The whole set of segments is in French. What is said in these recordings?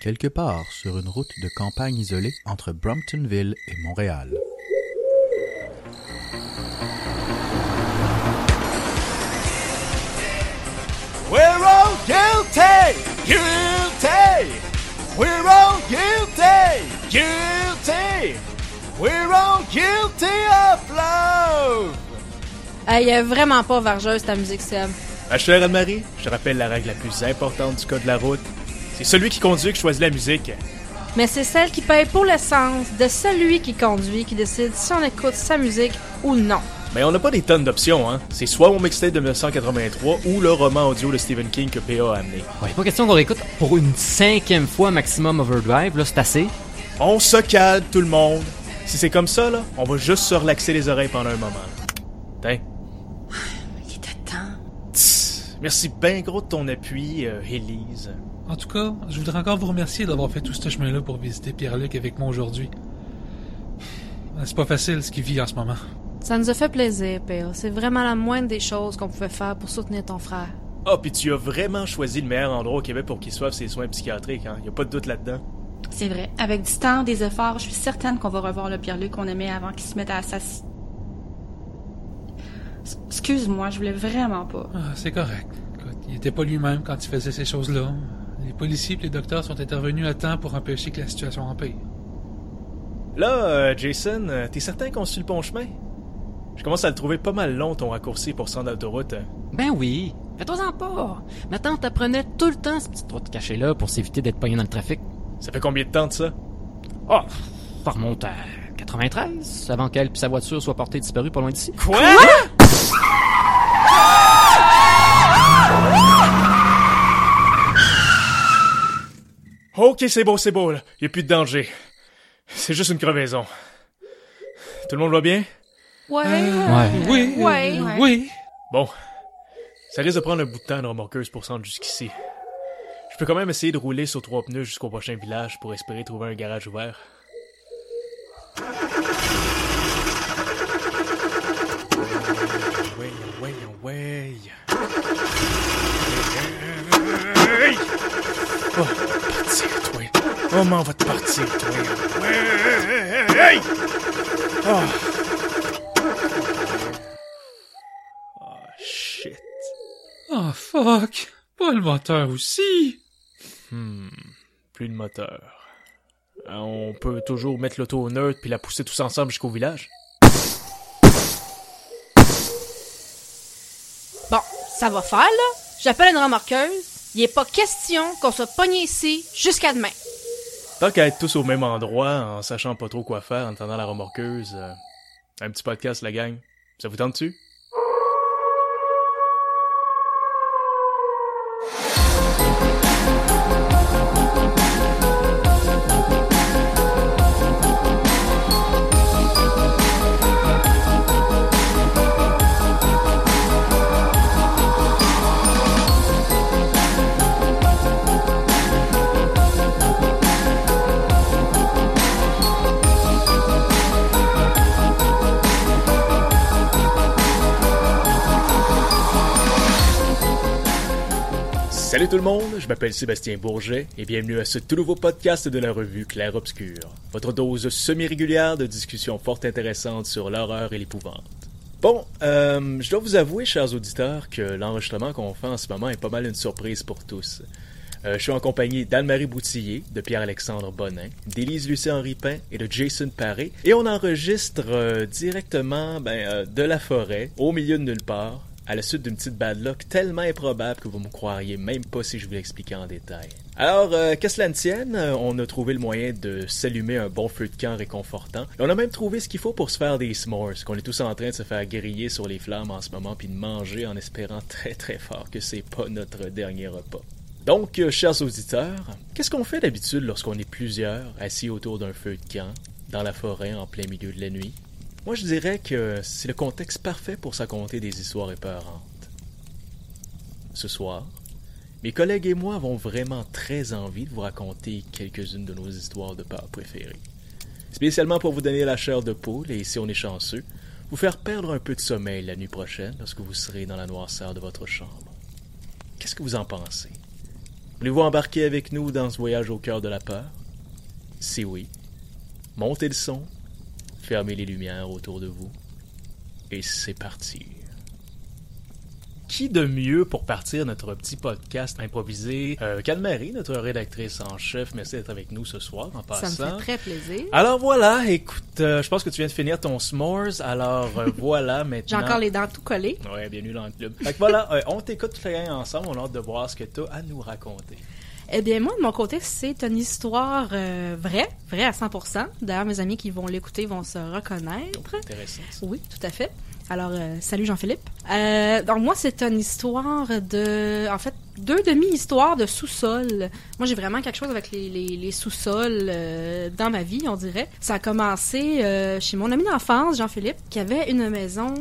quelque part sur une route de campagne isolée entre Bromptonville et Montréal. We're all guilty! Guilty! We're all guilty! Guilty! We're all guilty of love! Elle est vraiment pas vargeuse ta musique, Seb. Ma chère Anne-Marie, je rappelle la règle la plus importante du code de la route. C'est celui qui conduit qui choisit la musique. Mais c'est celle qui paye pour l'essence de celui qui conduit qui décide si on écoute sa musique ou non. Mais on n'a pas des tonnes d'options, hein. C'est soit mon mixtape de 1983 ou le roman audio de Stephen King que PA a amené. Ouais, pas question qu'on réécoute pour une cinquième fois maximum Overdrive, là, c'est assez. On se calme, tout le monde. Si c'est comme ça, là, on va juste se relaxer les oreilles pendant un moment. Tiens. Il était temps. Tss. Merci ben gros de ton appui, euh, Élise. En tout cas, je voudrais encore vous remercier d'avoir fait tout ce chemin-là pour visiter Pierre-Luc avec moi aujourd'hui. C'est pas facile ce qu'il vit en ce moment. Ça nous a fait plaisir, PA. C'est vraiment la moindre des choses qu'on pouvait faire pour soutenir ton frère. Ah, puis tu as vraiment choisi le meilleur endroit au Québec pour qu'il soit ses soins psychiatriques, hein? Y a pas de doute là-dedans. C'est vrai. Avec du temps, des efforts, je suis certaine qu'on va revoir le Pierre-Luc qu'on aimait avant qu'il se mette à assassiner. Excuse-moi, je voulais vraiment pas. Ah, c'est correct. Écoute, il était pas lui-même quand il faisait ces choses-là. Les policiers et les docteurs sont intervenus à temps pour empêcher que la situation empire. Là, euh, Jason, euh, t'es certain qu'on suit le bon chemin? Je commence à le trouver pas mal long, ton raccourci pour se rendre d'autoroute. Ben oui, fais-toi-en pas. Ma tante apprenait tout le temps cette petite route cachée-là pour s'éviter d'être pogné dans le trafic. Ça fait combien de temps de ça? Oh, ça remonte à 93, avant qu'elle et sa voiture soient portées disparues pas loin d'ici. Quoi? Ok, c'est beau, c'est beau, là. Y a plus de danger. C'est juste une crevaison. Tout le monde va bien? Ouais. Ouais. Oui, Ouais. euh, oui. Bon. Ça risque de prendre un bout de temps, une remorqueuse, pour se rendre jusqu'ici. Je peux quand même essayer de rouler sur trois pneus jusqu'au prochain village pour espérer trouver un garage ouvert. Ouais, ouais, ouais. Hey! Oh, partir, toi. Oh, va te partir, toi. Hey! Oh. Oh, shit. Oh, fuck. Pas le moteur aussi. Hmm, plus de moteur. Euh, On peut toujours mettre l'auto au neutre puis la pousser tous ensemble jusqu'au village. Bon, ça va faire, là. J'appelle une remorqueuse. Il est pas question qu'on soit pogné ici jusqu'à demain. Tant qu'à être tous au même endroit, en sachant pas trop quoi faire, en attendant la remorqueuse, euh, un petit podcast, la gang. Ça vous tente tout le monde, je m'appelle Sébastien Bourget et bienvenue à ce tout nouveau podcast de la revue Clair Obscur, votre dose semi-régulière de discussions fort intéressantes sur l'horreur et l'épouvante. Bon, euh, je dois vous avouer, chers auditeurs, que l'enregistrement qu'on fait en ce moment est pas mal une surprise pour tous. Euh, je suis en compagnie d'Anne-Marie Boutillier, de Pierre-Alexandre Bonin, d'Élise Lucie-Henri Pain et de Jason Paré, et on enregistre euh, directement ben, de la forêt, au milieu de nulle part, à la suite d'une petite bad luck tellement improbable que vous me croiriez même pas si je vous l'expliquais en détail. Alors, euh, qu'à cela ne tienne, euh, on a trouvé le moyen de s'allumer un bon feu de camp réconfortant. On a même trouvé ce qu'il faut pour se faire des s'mores, qu'on est tous en train de se faire griller sur les flammes en ce moment, puis de manger en espérant très très fort que c'est pas notre dernier repas. Donc, euh, chers auditeurs, qu'est-ce qu'on fait d'habitude lorsqu'on est plusieurs assis autour d'un feu de camp, dans la forêt en plein milieu de la nuit? Moi, je dirais que c'est le contexte parfait pour se raconter des histoires épeurantes. Ce soir, mes collègues et moi avons vraiment très envie de vous raconter quelques-unes de nos histoires de peur préférées. Spécialement pour vous donner la chair de poule et, si on est chanceux, vous faire perdre un peu de sommeil la nuit prochaine lorsque vous serez dans la noirceur de votre chambre. Qu'est-ce que vous en pensez? Voulez-vous embarquer avec nous dans ce voyage au cœur de la peur? Si oui, montez le son, fermez les lumières autour de vous, et c'est parti. Qui de mieux pour partir notre petit podcast improvisé? Euh, qu'Anne-Marie, notre rédactrice en chef, merci d'être avec nous ce soir en passant. Ça me fait très plaisir. Alors voilà, écoute, euh, je pense que tu viens de finir ton s'mores, alors euh, voilà J'ai maintenant. encore les dents tout collées. Ouais, bienvenue dans le club. Fait que voilà, euh, on t'écoute gang ensemble, on a hâte de voir ce que tu as à nous raconter. Eh bien, moi, de mon côté, c'est une histoire euh, vraie, vraie à 100%. D'ailleurs, mes amis qui vont l'écouter vont se reconnaître. Intéressant. ça. Oui, tout à fait. Alors, euh, salut Jean-Philippe. Euh, donc, moi, c'est une histoire de... En fait, deux demi-histoires de sous-sol. Moi, j'ai vraiment quelque chose avec les, sous-sols euh, dans ma vie, on dirait. Ça a commencé chez mon ami d'enfance, Jean-Philippe, qui avait une maison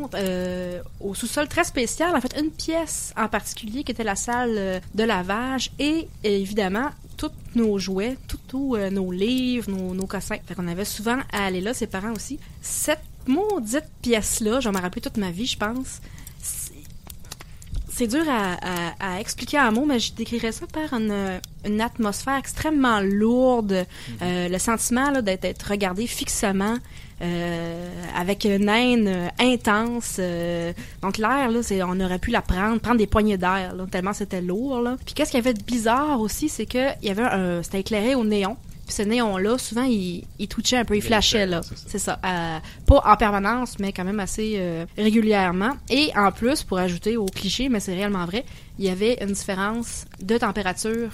au sous-sol très spécial. En fait, une pièce en particulier qui était la salle de lavage et, évidemment, tous nos jouets, tous nos livres, nos, nos cossins. Fait qu'on avait souvent à aller là, ses parents aussi. Maudite pièce-là, j'en ai rappelé toute ma vie, je pense. C'est- dur à, à- à expliquer en mots, mais je décrirais ça par une, une atmosphère extrêmement lourde. Euh, le sentiment d'être regardé fixement, euh, avec une haine euh, intense. euh, donc l'air, là, c'est, on aurait pu la prendre, prendre des poignées d'air, tellement c'était lourd. Là. Puis qu'est-ce qu'il y avait de bizarre aussi, c'est que il y avait un, c'était éclairé au néon. Puis ce néon-là, souvent, il, il twitchait un peu, il flashait, là. c'est ça. C'est ça. Euh, pas en permanence, mais quand même assez euh, régulièrement. Et en plus, pour ajouter au cliché, mais c'est réellement vrai, il y avait une différence de température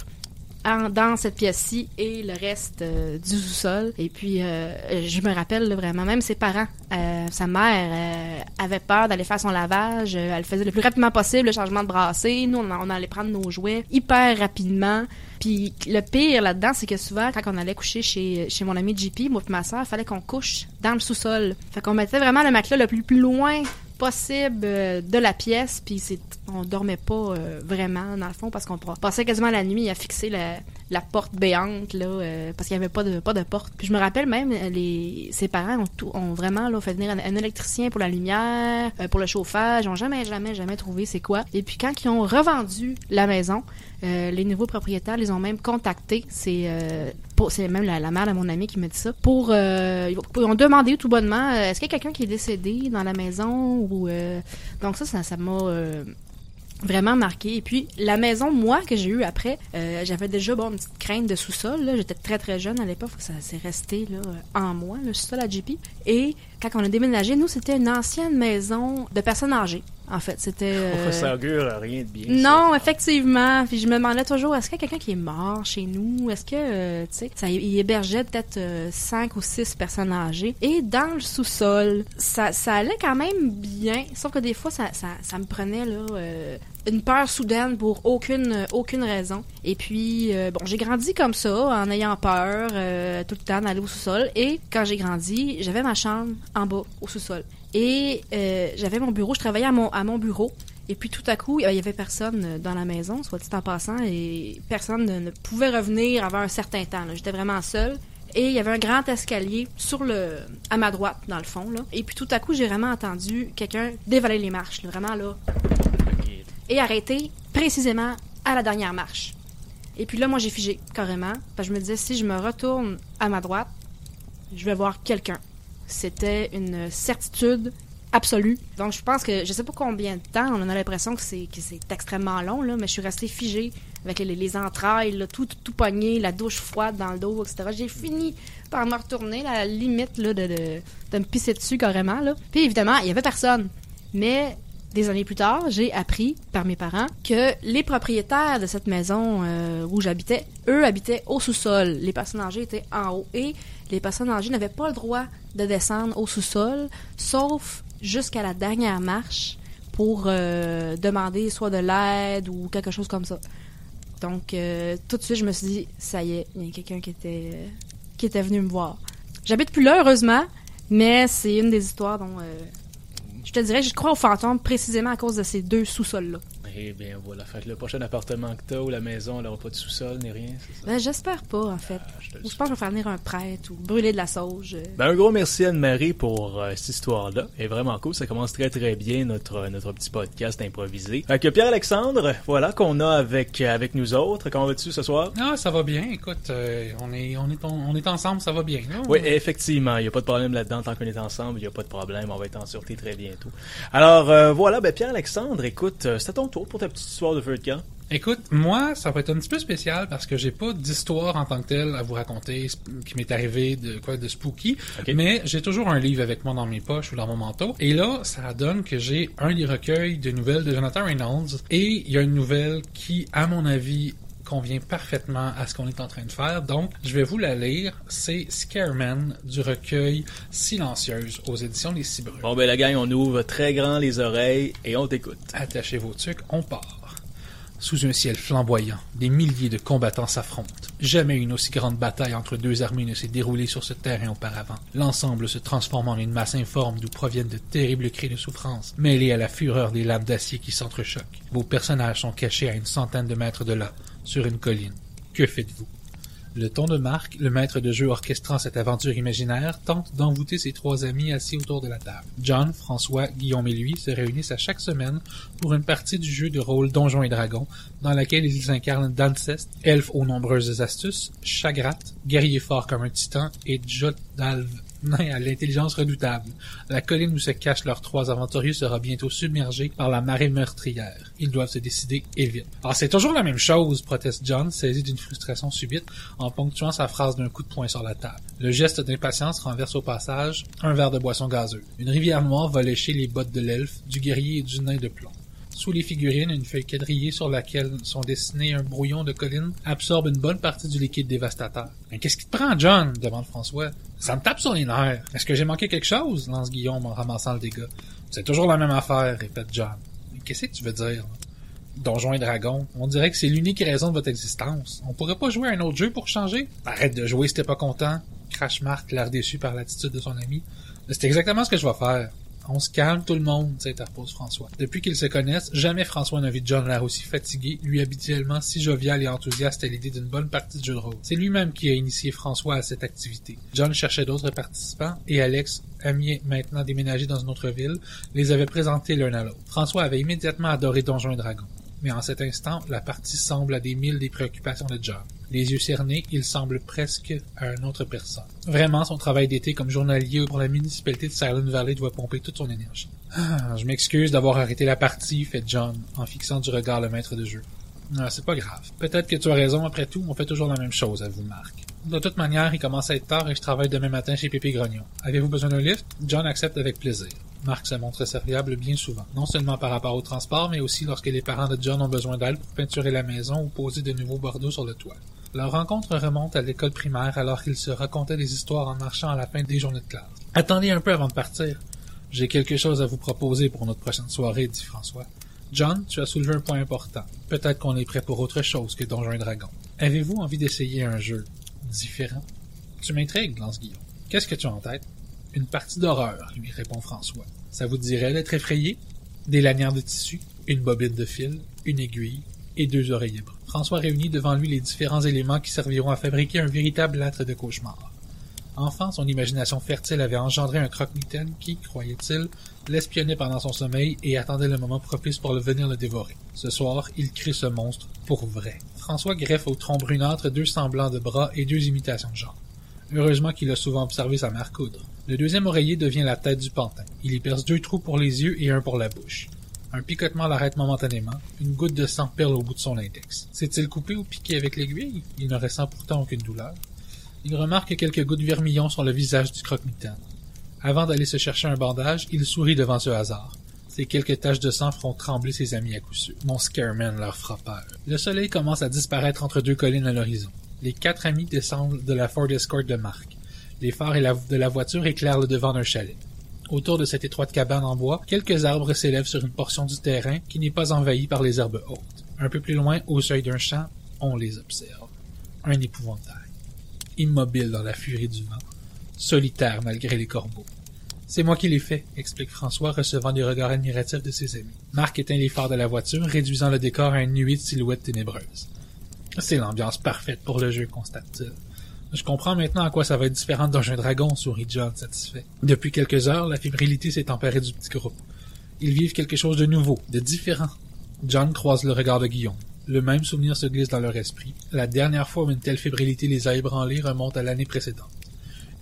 dans cette pièce-ci et le reste euh, du sous-sol. Et puis, euh, je me rappelle vraiment, même ses parents, euh, sa mère avait peur d'aller faire son lavage. Elle faisait le plus rapidement possible le changement de brassée. Nous, on, allait prendre nos jouets hyper rapidement. Puis le pire là-dedans, c'est que souvent, quand on allait coucher chez, mon ami JP, moi et ma soeur, il fallait qu'on couche dans le sous-sol. Fait qu'on mettait vraiment le matelas le plus loin possible euh, de la pièce, puis on dormait pas euh, vraiment dans le fond parce qu'on passait quasiment la nuit à fixer la, la porte béante là euh, parce qu'il y avait pas de pas de porte. Puis je me rappelle même les ses parents ont tout ont vraiment là fait venir un, électricien pour la lumière, pour le chauffage, ils ont jamais jamais jamais trouvé c'est quoi. Et puis quand ils ont revendu la maison, les nouveaux propriétaires les ont même contactés, c'est c'est même la, mère de mon ami qui me dit ça pour euh, ils ont demandé tout bonnement euh, est-ce qu'il y a quelqu'un qui est décédé dans la maison euh, donc ça ça m'a vraiment marqué. Et puis, la maison, moi, que j'ai eue après, j'avais déjà, bon, une petite crainte de sous-sol. J'étais très, très jeune à l'époque, ça s'est resté, en moi, le sous-sol à JP. Et quand on a déménagé, nous, c'était une ancienne maison de personnes âgées, en fait. C'était... euh, ça augure rien de bien. non, ça. effectivement. Puis je me demandais toujours, est-ce qu'il y a quelqu'un qui est mort chez nous? Est-ce que, euh, tu sais, ça il hébergeait peut-être euh, cinq ou six personnes âgées. Et dans le sous-sol, ça, ça allait quand même bien. Sauf que des fois, ça, ça, ça me prenait, là, euh, une peur soudaine pour aucune, euh, aucune raison. Et puis, euh, bon, j'ai grandi comme ça, en ayant peur euh, tout le temps d'aller au sous-sol. Et quand j'ai grandi, j'avais ma chambre en bas, au sous-sol. Et euh, j'avais mon bureau, je travaillais à mon, bureau. Et puis tout à coup, il y avait personne euh, dans la maison, soit dit en passant, et personne ne, pouvait revenir avant un certain temps. J'étais vraiment seule. Et il y avait un grand escalier sur le, à ma droite, dans le fond. Et puis tout à coup, j'ai vraiment entendu quelqu'un dévaler les marches, vraiment là, et arrêter précisément à la dernière marche. Et puis là, moi, j'ai figé carrément. Je me disais, si je me retourne à ma droite, je vais voir quelqu'un. C'était une certitude absolue. Donc, je pense que je sais pas combien de temps, on a l'impression que c'est que extrêmement long, là, mais je suis restée figée avec les, les entrailles, tout, tout la douche froide dans le dos, etc. J'ai fini par me retourner, la limite là, de, de, de me pisser dessus carrément. Là. Puis évidemment, il y avait personne. Mais des années plus tard, j'ai appris par mes parents que les propriétaires de cette maison euh, où j'habitais, eux habitaient au sous-sol. Les personnes âgées étaient en haut les personnes âgées n'avaient pas le droit de descendre au sous-sol, sauf jusqu'à la dernière marche pour euh, demander soit de l'aide ou quelque chose comme ça. Donc euh, tout de suite, je me suis dit, ça y est, il y a quelqu'un qui était qui était venu me voir. J'habite plus là, heureusement, mais c'est une des histoires dont euh, je te dirais je crois aux fantômes précisément à cause de ces deux sous-sols-là. Eh bien, voilà. Fait que le prochain appartement que t'as ou la maison, elle aura pas de sous-sol ni rien, c'est ça? Ben, j'espère pas, en fait. Ah, je pense que je vais faire venir un prêtre ou brûler de la sauge. euh. Ben, un gros merci Anne-Marie pour euh, cette histoire-là. Elle est vraiment cool. Ça commence très très bien notre notre petit podcast improvisé. Fait que Pierre-Alexandre, voilà qu'on a avec avec nous autres. Comment vas-tu ce soir? Ah, ça va bien. Écoute, euh, on est on est on, est ensemble, ça va bien. là. Oui, effectivement, il n'y a pas de problème là-dedans. Tant qu'on est ensemble, il n'y a pas de problème. On va être en sûreté très bientôt. Alors, euh, voilà, ben Pierre-Alexandre, écoute, euh, c'est à ton tour pour ta petite histoire de feu de camp? Écoute, moi, ça va être un petit peu spécial parce que j'ai pas d'histoire en tant que telle à vous raconter qui m'est arrivé de quoi de spooky, Ok. mais j'ai toujours un livre avec moi dans mes poches ou dans mon manteau. Et là, ça donne que j'ai un des recueils de nouvelles de Jonathan Reynolds et il y a une nouvelle qui, à mon avis, convient parfaitement à ce qu'on est en train de faire. Donc, je vais vous la lire. C'est Scareman du recueil Silencieuse aux éditions Les Cibrues. Bon, ben la gang, on ouvre très grand les oreilles et on t'écoute. Attachez vos tucs, on part. Sous un ciel flamboyant, des milliers de combattants s'affrontent. Jamais une aussi grande bataille entre deux armées ne s'est déroulée sur ce terrain auparavant. L'ensemble se transforme en une masse informe d'où proviennent de terribles cris de souffrance, mêlés à la fureur des lames d'acier qui s'entrechoquent. Vos personnages sont cachés à une centaine de mètres de là, sur une colline. Que faites-vous? Le ton de Marc, le maître de jeu orchestrant cette aventure imaginaire, tente d'envoûter ses trois amis assis autour de la table. John, François, Guillaume et lui se réunissent à chaque semaine pour une partie du jeu de rôle Donjons et Dragons, dans laquelle ils incarnent Dancest, elfe aux nombreuses astuces, Chagrat, guerrier fort comme un titan, et Jotdalv, à l'intelligence redoutable. La colline où se cachent leurs trois aventuriers sera bientôt submergée par la marée meurtrière. Ils doivent se décider et vite. Alors c'est toujours la même chose, proteste John, saisi d'une frustration subite, en ponctuant sa phrase d'un coup de poing sur la table. Le geste d'impatience renverse au passage un verre de boisson gazeuse. Une rivière noire va lécher les bottes de l'elfe, du guerrier et du nain de plomb. Sous les figurines, une feuille quadrillée sur laquelle sont dessinés un brouillon de colline absorbe une bonne partie du liquide dévastateur. Mais qu'est-ce qui te prend, John? demande François. Ça me tape sur les nerfs. Est-ce que j'ai manqué quelque chose? lance Guillaume en ramassant le dégât. C'est toujours la même affaire, répète John. Mais qu'est-ce que tu veux dire? Donjons et Dragons. On dirait que c'est l'unique raison de votre existence. On pourrait pas jouer un autre jeu pour changer? Arrête de jouer si t'es pas content. Crash Mark, l'air déçu par l'attitude de son ami. C'est exactement ce que je vais faire. On se calme tout le monde, s'interpose François. Depuis qu'ils se connaissent, jamais François n'a vu John l'air aussi fatigué, lui habituellement si jovial et enthousiaste à l'idée d'une bonne partie de jeu de rôle. C'est lui-même qui a initié François à cette activité. John cherchait d'autres participants et Alex, ami maintenant déménagé dans une autre ville, les avait présentés l'un à l'autre. François avait immédiatement adoré Donjons et Dragons. Mais en cet instant, la partie semble à des milles des préoccupations de John. Les yeux cernés, il semble presque à une autre personne. Vraiment, son travail d'été comme journalier pour la municipalité de Silent Valley doit pomper toute son énergie. Ah, je m'excuse d'avoir arrêté la partie, fait John, en fixant du regard le maître de jeu. Ah, c'est pas grave. Peut-être que tu as raison, après tout, on fait toujours la même chose, avoue Marc. De toute manière, il commence à être tard et je travaille demain matin chez Pépé Grognon. Avez-vous besoin d'un lift? John accepte avec plaisir. Marc se montre serviable bien souvent, non seulement par rapport au transport, mais aussi lorsque les parents de John ont besoin d'aide pour peinturer la maison ou poser de nouveaux bordeaux sur le toit. Leur rencontre remonte à l'école primaire alors qu'ils se racontaient des histoires en marchant à la fin des journées de classe. Attendez un peu avant de partir. J'ai quelque chose à vous proposer pour notre prochaine soirée, dit François. John, tu as soulevé un point important. Peut-être qu'on est prêt pour autre chose que Donjons et Dragons. Avez-vous envie d'essayer un jeu différent? Tu m'intrigues, lance Guillaume. Qu'est-ce que tu as en tête? Une partie d'horreur, lui répond François. Ça vous dirait d'être effrayé? Des lanières de tissu, une bobine de fil, une aiguille et deux oreillers bruns. François réunit devant lui les différents éléments qui serviront à fabriquer un véritable âtre de cauchemar. Enfant, son imagination fertile avait engendré un croque-mitaine qui, croyait-il, l'espionnait pendant son sommeil et attendait le moment propice pour le venir le dévorer. Ce soir, il crée ce monstre pour vrai. François greffe au tronc brunâtre deux semblants de bras et deux imitations de jambes. Heureusement qu'il a souvent observé sa mère coudre. Le deuxième oreiller devient la tête du pantin. Il y perce deux trous pour les yeux et un pour la bouche. Un picotement l'arrête momentanément. Une goutte de sang perle au bout de son index. S'est-il coupé ou piqué avec l'aiguille? Il ne ressent pourtant aucune douleur. Il remarque quelques gouttes vermillon sur le visage du croque-mitaine. Avant d'aller se chercher un bandage, il sourit devant ce hasard. Ces quelques taches de sang feront trembler ses amis à coup. Mon Scareman leur fera peur. Le soleil commence à disparaître entre deux collines à l'horizon. Les quatre amis descendent de la Ford Escort de Marc. Les phares de la voiture éclairent le devant d'un chalet. Autour de cette étroite cabane en bois, quelques arbres s'élèvent sur une portion du terrain qui n'est pas envahie par les herbes hautes. Un peu plus loin, au seuil d'un champ, on les observe. Un épouvantail. Immobile dans la furie du vent. Solitaire malgré les corbeaux. C'est moi qui l'ai fait, explique François, recevant des regards admiratifs de ses amis. Marc éteint les phares de la voiture, réduisant le décor à une nuit de silhouettes ténébreuses. C'est l'ambiance parfaite pour le jeu, constate-t-il. Je comprends maintenant à quoi ça va être différent d'un dragon, sourit John, satisfait. Depuis quelques heures, la fébrilité s'est emparée du petit groupe. Ils vivent quelque chose de nouveau, de différent. John croise le regard de Guillaume. Le même souvenir se glisse dans leur esprit. La dernière fois où une telle fébrilité les a ébranlés remonte à l'année précédente.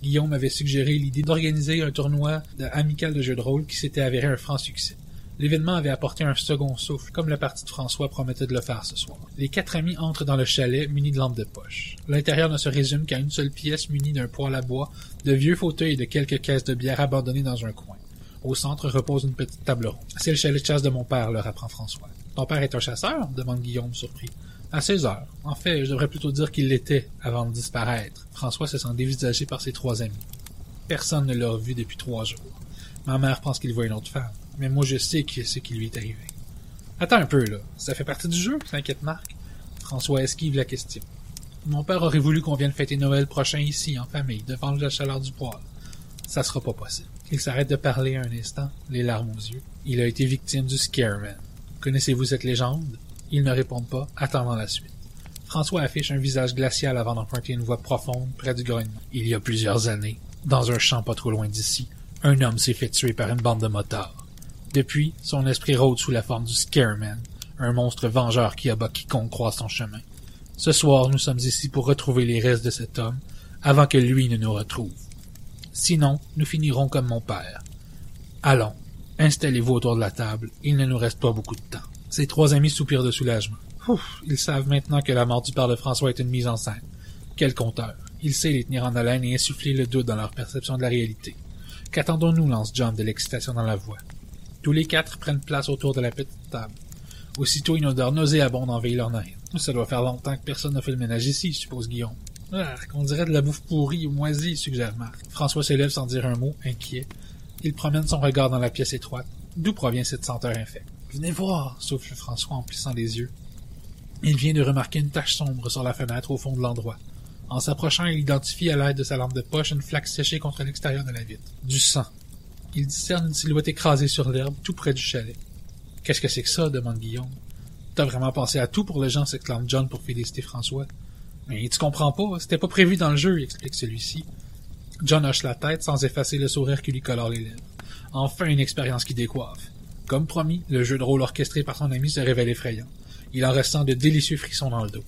Guillaume avait suggéré l'idée d'organiser un tournoi amical de jeux de rôle qui s'était avéré un franc succès. L'événement avait apporté un second souffle, comme la partie de François promettait de le faire ce soir. Les quatre amis entrent dans le chalet munis de lampes de poche. L'intérieur ne se résume qu'à une seule pièce munie d'un poêle à bois, de vieux fauteuils et de quelques caisses de bière abandonnées dans un coin. Au centre repose une petite table. C'est le chalet de chasse de mon père, leur apprend François. Ton père est un chasseur? demande Guillaume, surpris. À 16 heures. En fait, je devrais plutôt dire qu'il l'était avant de disparaître. François se sent dévisagé par ses trois amis. Personne ne l'a revu depuis trois jours. Ma mère pense qu'il voit une autre femme mais moi je sais que ce qui lui est arrivé. Attends un peu, là. Ça fait partie du jeu, s'inquiète Marc. François esquive la question. Mon père aurait voulu qu'on vienne fêter Noël prochain ici, en famille, devant la chaleur du poêle. Ça sera pas possible. Il s'arrête de parler un instant, les larmes aux yeux. Il a été victime du Scareman. Connaissez-vous cette légende? Ils ne répondent pas, attendant la suite. François affiche un visage glacial avant d'emprunter une voix profonde près du grognement. Il y a plusieurs années, dans un champ pas trop loin d'ici, un homme s'est fait tuer par une bande de motards. Depuis, son esprit rôde sous la forme du Scareman, un monstre vengeur qui abat quiconque croise son chemin. Ce soir, nous sommes ici pour retrouver les restes de cet homme, avant que lui ne nous retrouve. Sinon, nous finirons comme mon père. Allons, installez-vous autour de la table, il ne nous reste pas beaucoup de temps. Ses trois amis soupirent de soulagement. Ils savent maintenant que la mort du père de François est une mise en scène. Quel conteur. Il sait les tenir en haleine et insuffler le doute dans leur perception de la réalité. Qu'attendons-nous lance John de l'excitation dans la voix. Tous les quatre prennent place autour de la petite table. Aussitôt, une odeur nauséabonde envahit leur narine. Ça doit faire longtemps que personne n'a fait le ménage ici, suppose Guillaume. Ah, dirait de la bouffe pourrie ou moisie, suggère Marc. François s'élève sans dire un mot, inquiet. Il promène son regard dans la pièce étroite. D'où provient cette senteur infecte? Venez voir, souffle François en plissant les yeux. Il vient de remarquer une tache sombre sur la fenêtre au fond de l'endroit. En s'approchant, il identifie à l'aide de sa lampe de poche une flaque séchée contre l'extérieur de la vitre. Du sang. Il discerne une silhouette écrasée sur l'herbe tout près du chalet. Qu'est-ce que c'est que ça? demande Guillaume. T'as vraiment pensé à tout pour les gens, s'exclame John pour féliciter François. Mais tu comprends pas, c'était pas prévu dans le jeu, explique celui-ci. John hoche la tête sans effacer le sourire qui lui colore les lèvres. Enfin une expérience qui décoiffe. Comme promis, le jeu de rôle orchestré par son ami se révèle effrayant. Il en ressent de délicieux frissons dans le dos.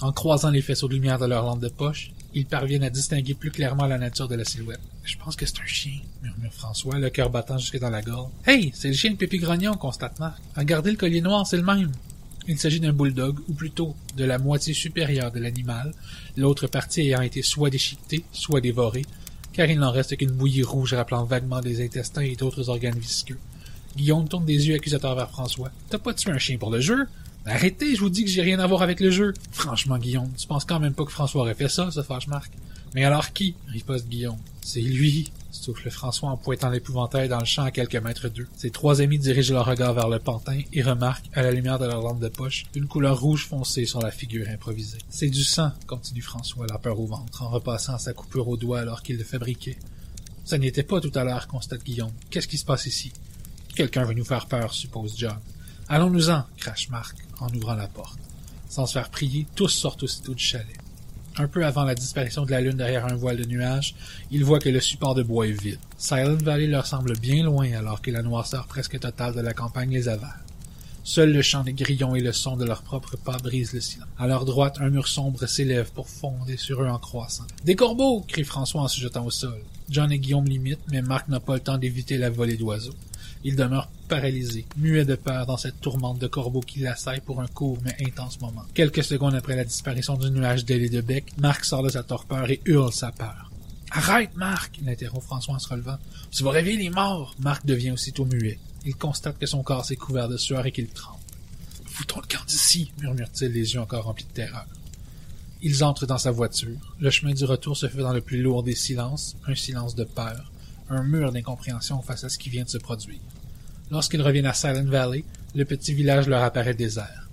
En croisant les faisceaux de lumière de leur lampe de poche, ils parviennent à distinguer plus clairement la nature de la silhouette. Je pense que c'est un chien, murmure François, le cœur battant jusque dans la gorge. Hey, c'est le chien de Pépi Grognon, constate Marc. Regardez le collier noir, c'est le même. Il s'agit d'un bulldog, ou plutôt de la moitié supérieure de l'animal, l'autre partie ayant été soit déchiquetée, soit dévorée, car il n'en reste qu'une bouillie rouge rappelant vaguement des intestins et d'autres organes visqueux. Guillaume tourne des yeux accusateurs vers François. T'as pas tué un chien pour le jeu? Arrêtez, je vous dis que j'ai rien à voir avec le jeu. Franchement, Guillaume, tu penses quand même pas que François aurait fait ça, se fâche Marc? Mais alors qui? riposte Guillaume. C'est lui, souffle François en pointant l'épouvantail dans le champ à quelques mètres d'eux. Ses trois amis dirigent leur regard vers le pantin et remarquent, à la lumière de leur lampe de poche, une couleur rouge foncée sur la figure improvisée. C'est du sang, continue François, la peur au ventre, en repassant sa coupure au doigt alors qu'il le fabriquait. Ça n'y était pas tout à l'heure, constate Guillaume. Qu'est-ce qui se passe ici? Quelqu'un veut nous faire peur, suppose John. Allons-nous-en, crache Marc en ouvrant la porte. Sans se faire prier, tous sortent aussitôt du chalet. Un peu avant la disparition de la lune derrière un voile de nuages, ils voient que le support de bois est vide. Silent Valley leur semble bien loin alors que la noirceur presque totale de la campagne les avale. Seul le chant des grillons et le son de leurs propres pas brisent le silence. À leur droite, un mur sombre s'élève pour fonder sur eux en croissant. Des corbeaux! crie François en se jetant au sol. John et Guillaume l'imitent, mais Marc n'a pas le temps d'éviter la volée d'oiseaux. Il demeure paralysé, muet de peur dans cette tourmente de corbeaux qui l'assaille pour un court mais intense moment. Quelques secondes après la disparition du nuage d'ailes et de bec, Marc sort de sa torpeur et hurle sa peur. Arrête, Marc! l'interrompt François en se relevant. Tu vas réveiller les morts! Marc devient aussitôt muet. Il constate que son corps s'est couvert de sueur et qu'il tremble. Foutons le camp d'ici, murmure-t-il, les yeux encore remplis de terreur. Ils entrent dans sa voiture. Le chemin du retour se fait dans le plus lourd des silences, un silence de peur, un mur d'incompréhension face à ce qui vient de se produire. Lorsqu'ils reviennent à Silent Valley, le petit village leur apparaît désert.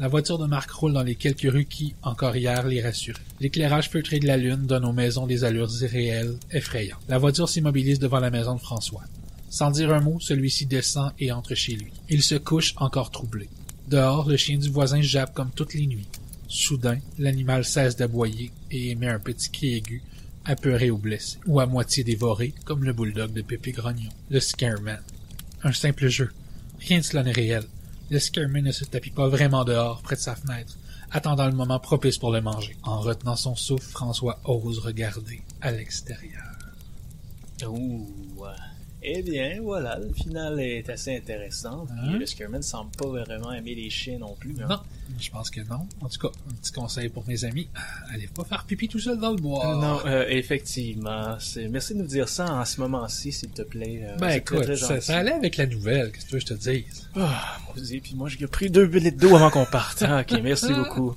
La voiture de Marc roule dans les quelques rues qui, encore hier, les rassuraient. L'éclairage feutré de la lune donne aux maisons des allures irréelles, effrayantes. La voiture s'immobilise devant la maison de François. Sans dire un mot, celui-ci descend et entre chez lui. Il se couche encore troublé. Dehors, le chien du voisin jappe comme toutes les nuits. Soudain, l'animal cesse d'aboyer et émet un petit cri aigu, apeuré ou blessé, ou à moitié dévoré, comme le bulldog de Pépé Grognon, le Scareman. Un simple jeu. Rien de cela n'est réel. Le Scareman ne se tapit pas vraiment dehors, près de sa fenêtre, attendant le moment propice pour le manger. En retenant son souffle, François ose regarder à l'extérieur. Eh bien, voilà, le final est assez intéressant. Hein? le semble pas vraiment aimer les chiens non plus. mais- Non, je pense que non. En tout cas, un petit conseil pour mes amis. Allez pas faire pipi tout seul dans le bois. Non, euh, effectivement. Merci de nous dire ça en ce moment-ci, s'il te plaît. Euh, Ben très, écoute, très ça, allait avec la nouvelle, qu'est-ce que tu veux que je te dise? Ah, maudit, puis moi, j'ai pris deux litres d'eau avant qu'on parte. Ah, ok, merci beaucoup.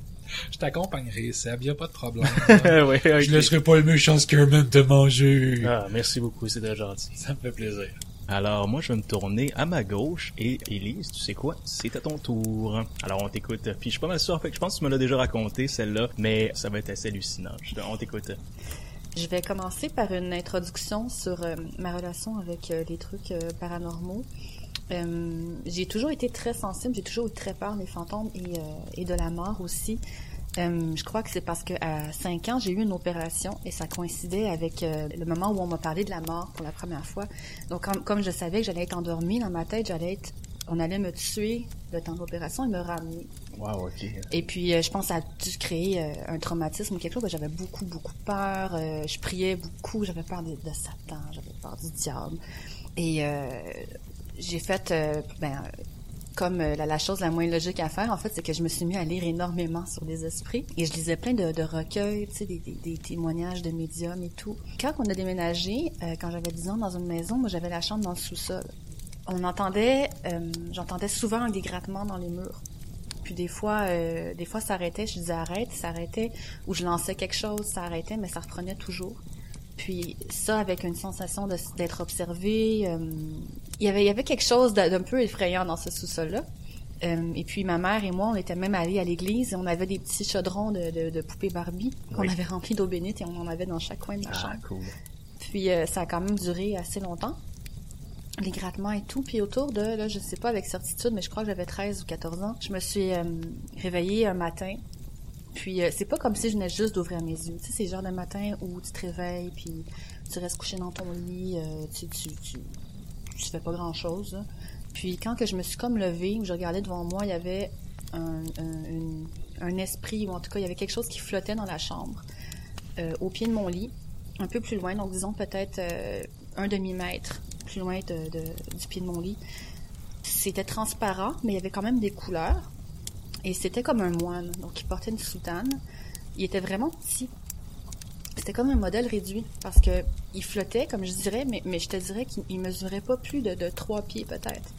Je t'accompagnerai, Seb, y a pas de problème. ouais, ok. Je laisserai pas le méchant Scareman te manger. Ah, merci beaucoup, c'est très gentil. Ça me fait plaisir. Alors, moi, je vais me tourner à ma gauche et Élise, tu sais quoi? C'est à ton tour. Alors, on t'écoute. Puis, je suis pas mal sûr, en fait, que je pense que tu me l'as déjà raconté, celle-là, mais ça va être assez hallucinant. Je- On t'écoute. Je vais commencer par une introduction sur euh, ma relation avec euh, les trucs euh, paranormaux. Euh, j'ai toujours été très sensible, j'ai toujours eu très peur des fantômes et, euh, et de la mort aussi. Euh, je crois que c'est parce que à 5 ans, j'ai eu une opération et ça coïncidait avec le moment où on m'a parlé de la mort pour la première fois. Donc, comme, comme je savais que j'allais être endormie dans ma tête, j'allais être, on allait me tuer le temps de l'opération et me ramener. Wow, ok. Et puis, je pense que ça a dû créer un traumatisme ou quelque chose. J'avais beaucoup, beaucoup peur. je priais beaucoup. J'avais peur de, de Satan. J'avais peur du diable. Et euh, j'ai fait, euh, ben, comme euh, la, chose la moins logique à faire, en fait, c'est que je me suis mis à lire énormément sur les esprits. Et je lisais plein de, recueils, tu des, témoignages de médiums et tout. Quand on a déménagé, euh, quand j'avais 10 ans dans une maison, moi, j'avais la chambre dans le sous-sol. On entendait, j'entendais souvent des grattements dans les murs. Puis des fois, des fois, ça arrêtait, je disais arrête, ça arrêtait, ou je lançais quelque chose, ça arrêtait, mais ça reprenait toujours. Puis ça, avec une sensation d'être observé, euh, il y avait, il y avait quelque chose d'un peu effrayant dans ce sous-sol-là. Euh, et puis ma mère et moi, on était même allés à l'église et on avait des petits chaudrons de, de, de poupées Barbie qu'on Oui. avait remplis d'eau bénite et on en avait dans chaque coin de la Ah, chambre. cool. Puis euh, ça a quand même duré assez longtemps. Les grattements et tout. Puis autour de, là, je sais pas avec certitude, mais je crois que j'avais 13 ou 14 ans. Je me suis réveillée un matin. Puis euh, c'est pas comme si je venais juste d'ouvrir mes yeux. Tu sais, c'est le genre de matin où tu te réveilles, puis tu restes couché dans ton lit, euh, tu, fais pas grand-chose. Puis quand que je me suis comme levée, où je regardais devant moi, il y avait un, esprit, ou en tout cas, il y avait quelque chose qui flottait dans la chambre, euh, au pied de mon lit, un peu plus loin, donc disons peut-être un demi-mètre plus loin du pied de mon lit. C'était transparent, mais il y avait quand même des couleurs. Et c'était comme un moine, donc il portait une soutane. Il était vraiment petit. C'était comme un modèle réduit, parce que il flottait, comme je dirais, mais, mais je te dirais qu'il il mesurait pas plus de, de trois pieds peut-être.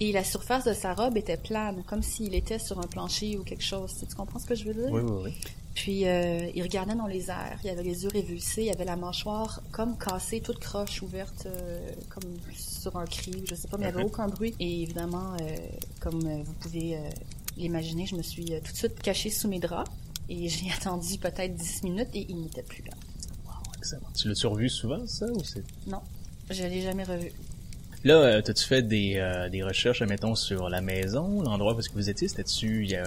Et la surface de sa robe était plane, comme s'il était sur un plancher ou quelque chose. Tu comprends ce que je veux dire? Oui, oui, oui. Puis euh, il regardait dans les airs, il avait les yeux révulsés, il avait la mâchoire comme cassée, toute croche, ouverte, euh, comme sur un cri, je sais pas, mais il n'y avait Mhm. aucun bruit. Et évidemment, euh, comme vous pouvez l'imaginer, je me suis euh, tout de suite cachée sous mes draps et j'ai attendu peut-être 10 minutes et il n'était plus là. Excellent. Tu l'as-tu revu souvent, ça, ou c'est... Non, je l'ai jamais revu. Là, euh, t'as-tu fait des, euh, des recherches, mettons, sur la maison, l'endroit où vous étiez? C'était-tu, il y a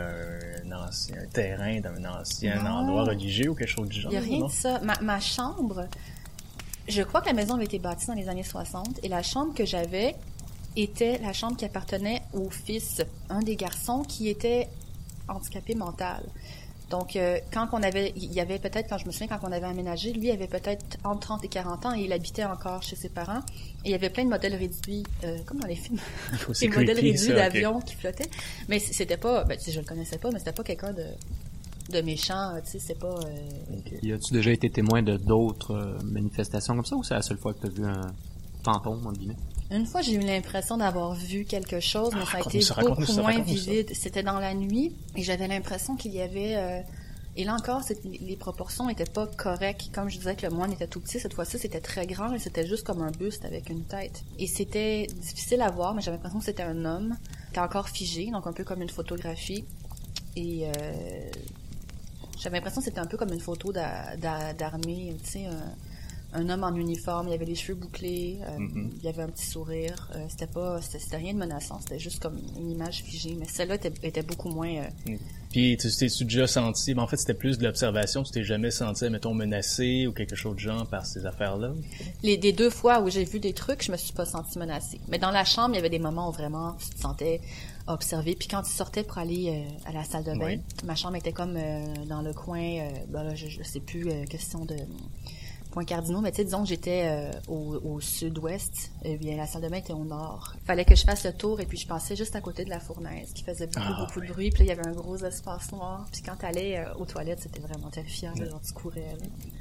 un, ancien un terrain d'un ancien Non. endroit religieux ou quelque chose du genre? Il n'y a rien de ça. Ma, ma chambre, je crois que la maison avait été bâtie dans les années 60 et la chambre que j'avais était la chambre qui appartenait au fils, un des garçons qui était handicapé mental. Donc, euh, quand on avait, il y avait peut-être, quand je me souviens, quand on avait aménagé, lui avait peut-être entre 30 et 40 ans et il habitait encore chez ses parents. Et il y avait plein de modèles réduits, euh, comme dans les films, Oh, des modèles creepy, réduits d'avions qui flottaient. Mais c'était pas, ben, tu sais, je le connaissais pas, mais c'était pas quelqu'un de, de méchant, tu sais, c'est pas, euh. Y a-tu déjà été témoin de d'autres euh, manifestations comme ça ou c'est la seule fois que t'as vu un fantôme, entre guillemets? Une fois, j'ai eu l'impression d'avoir vu quelque chose, mais Ah, ça a été beaucoup ça, moins vivide. C'était dans la nuit et j'avais l'impression qu'il y avait... euh, et là encore, les proportions étaient pas correctes. Comme je disais que le moine était tout petit, cette fois-ci, c'était très grand et c'était juste comme un buste avec une tête. Et c'était difficile à voir, mais j'avais l'impression que c'était un homme. Il était encore figé, donc un peu comme une photographie. Et euh, j'avais l'impression que c'était un peu comme une photo d'a- d'a- d'armée, tu sais, un, homme en uniforme, il avait les cheveux bouclés, euh, Mhm. il avait un petit sourire. Euh, c'était pas, c'était, c'était rien de menaçant, c'était juste comme une image figée. Mais celle-là était, était beaucoup moins. euh, Puis tu t'es-tu déjà senti, mais en fait c'était plus de l'observation, tu t'es jamais senti, mettons, menacé ou quelque chose de genre par ces affaires-là? Les des deux fois où j'ai vu des trucs, je me suis pas sentie menacée. Mais dans la chambre, il y avait des moments où vraiment tu te sentais observé. Puis quand tu sortais pour aller euh, à la salle de bain, ma chambre était comme dans le coin. ben là, je, je sais plus question de points cardinaux, mais tu sais, disons que j'étais euh, au, au sud-ouest. Et bien la salle de bain était au nord. Fallait que je fasse le tour et puis je passais juste à côté de la fournaise qui faisait beaucoup Ah, beaucoup de bruit. Puis là, il y avait un gros espace noir. Puis quand t'allais euh, aux toilettes, c'était vraiment terrifiant. là, Genre tu courais.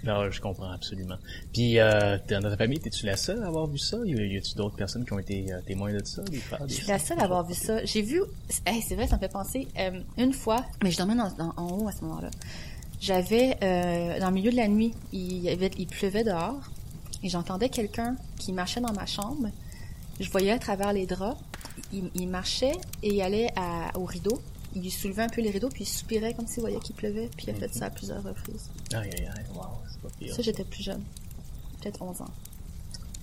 là. Non, je comprends absolument. Puis euh, dans ta famille, t'es-tu la seule à avoir vu ça? Y a-tu d'autres personnes qui ont été euh, témoins de ça, des frères? des Je suis la seule à avoir vu ça. J'ai vu, hey, c'est vrai, ça me fait penser, euh, une fois, mais je dormais dans, dans- en haut à ce moment-là. J'avais, euh, dans le milieu de la nuit, il, y avait, il pleuvait dehors, et j'entendais quelqu'un qui marchait dans ma chambre. Je voyais à travers les draps, il, il marchait et il allait à, au rideau. Il soulevait un peu les rideaux, puis il soupirait comme s'il voyait qu'il pleuvait, puis il a fait ça à plusieurs reprises. Aïe, aïe, aïe, wow, c'est pas pire. Ça, j'étais plus jeune. Peut-être 11 ans.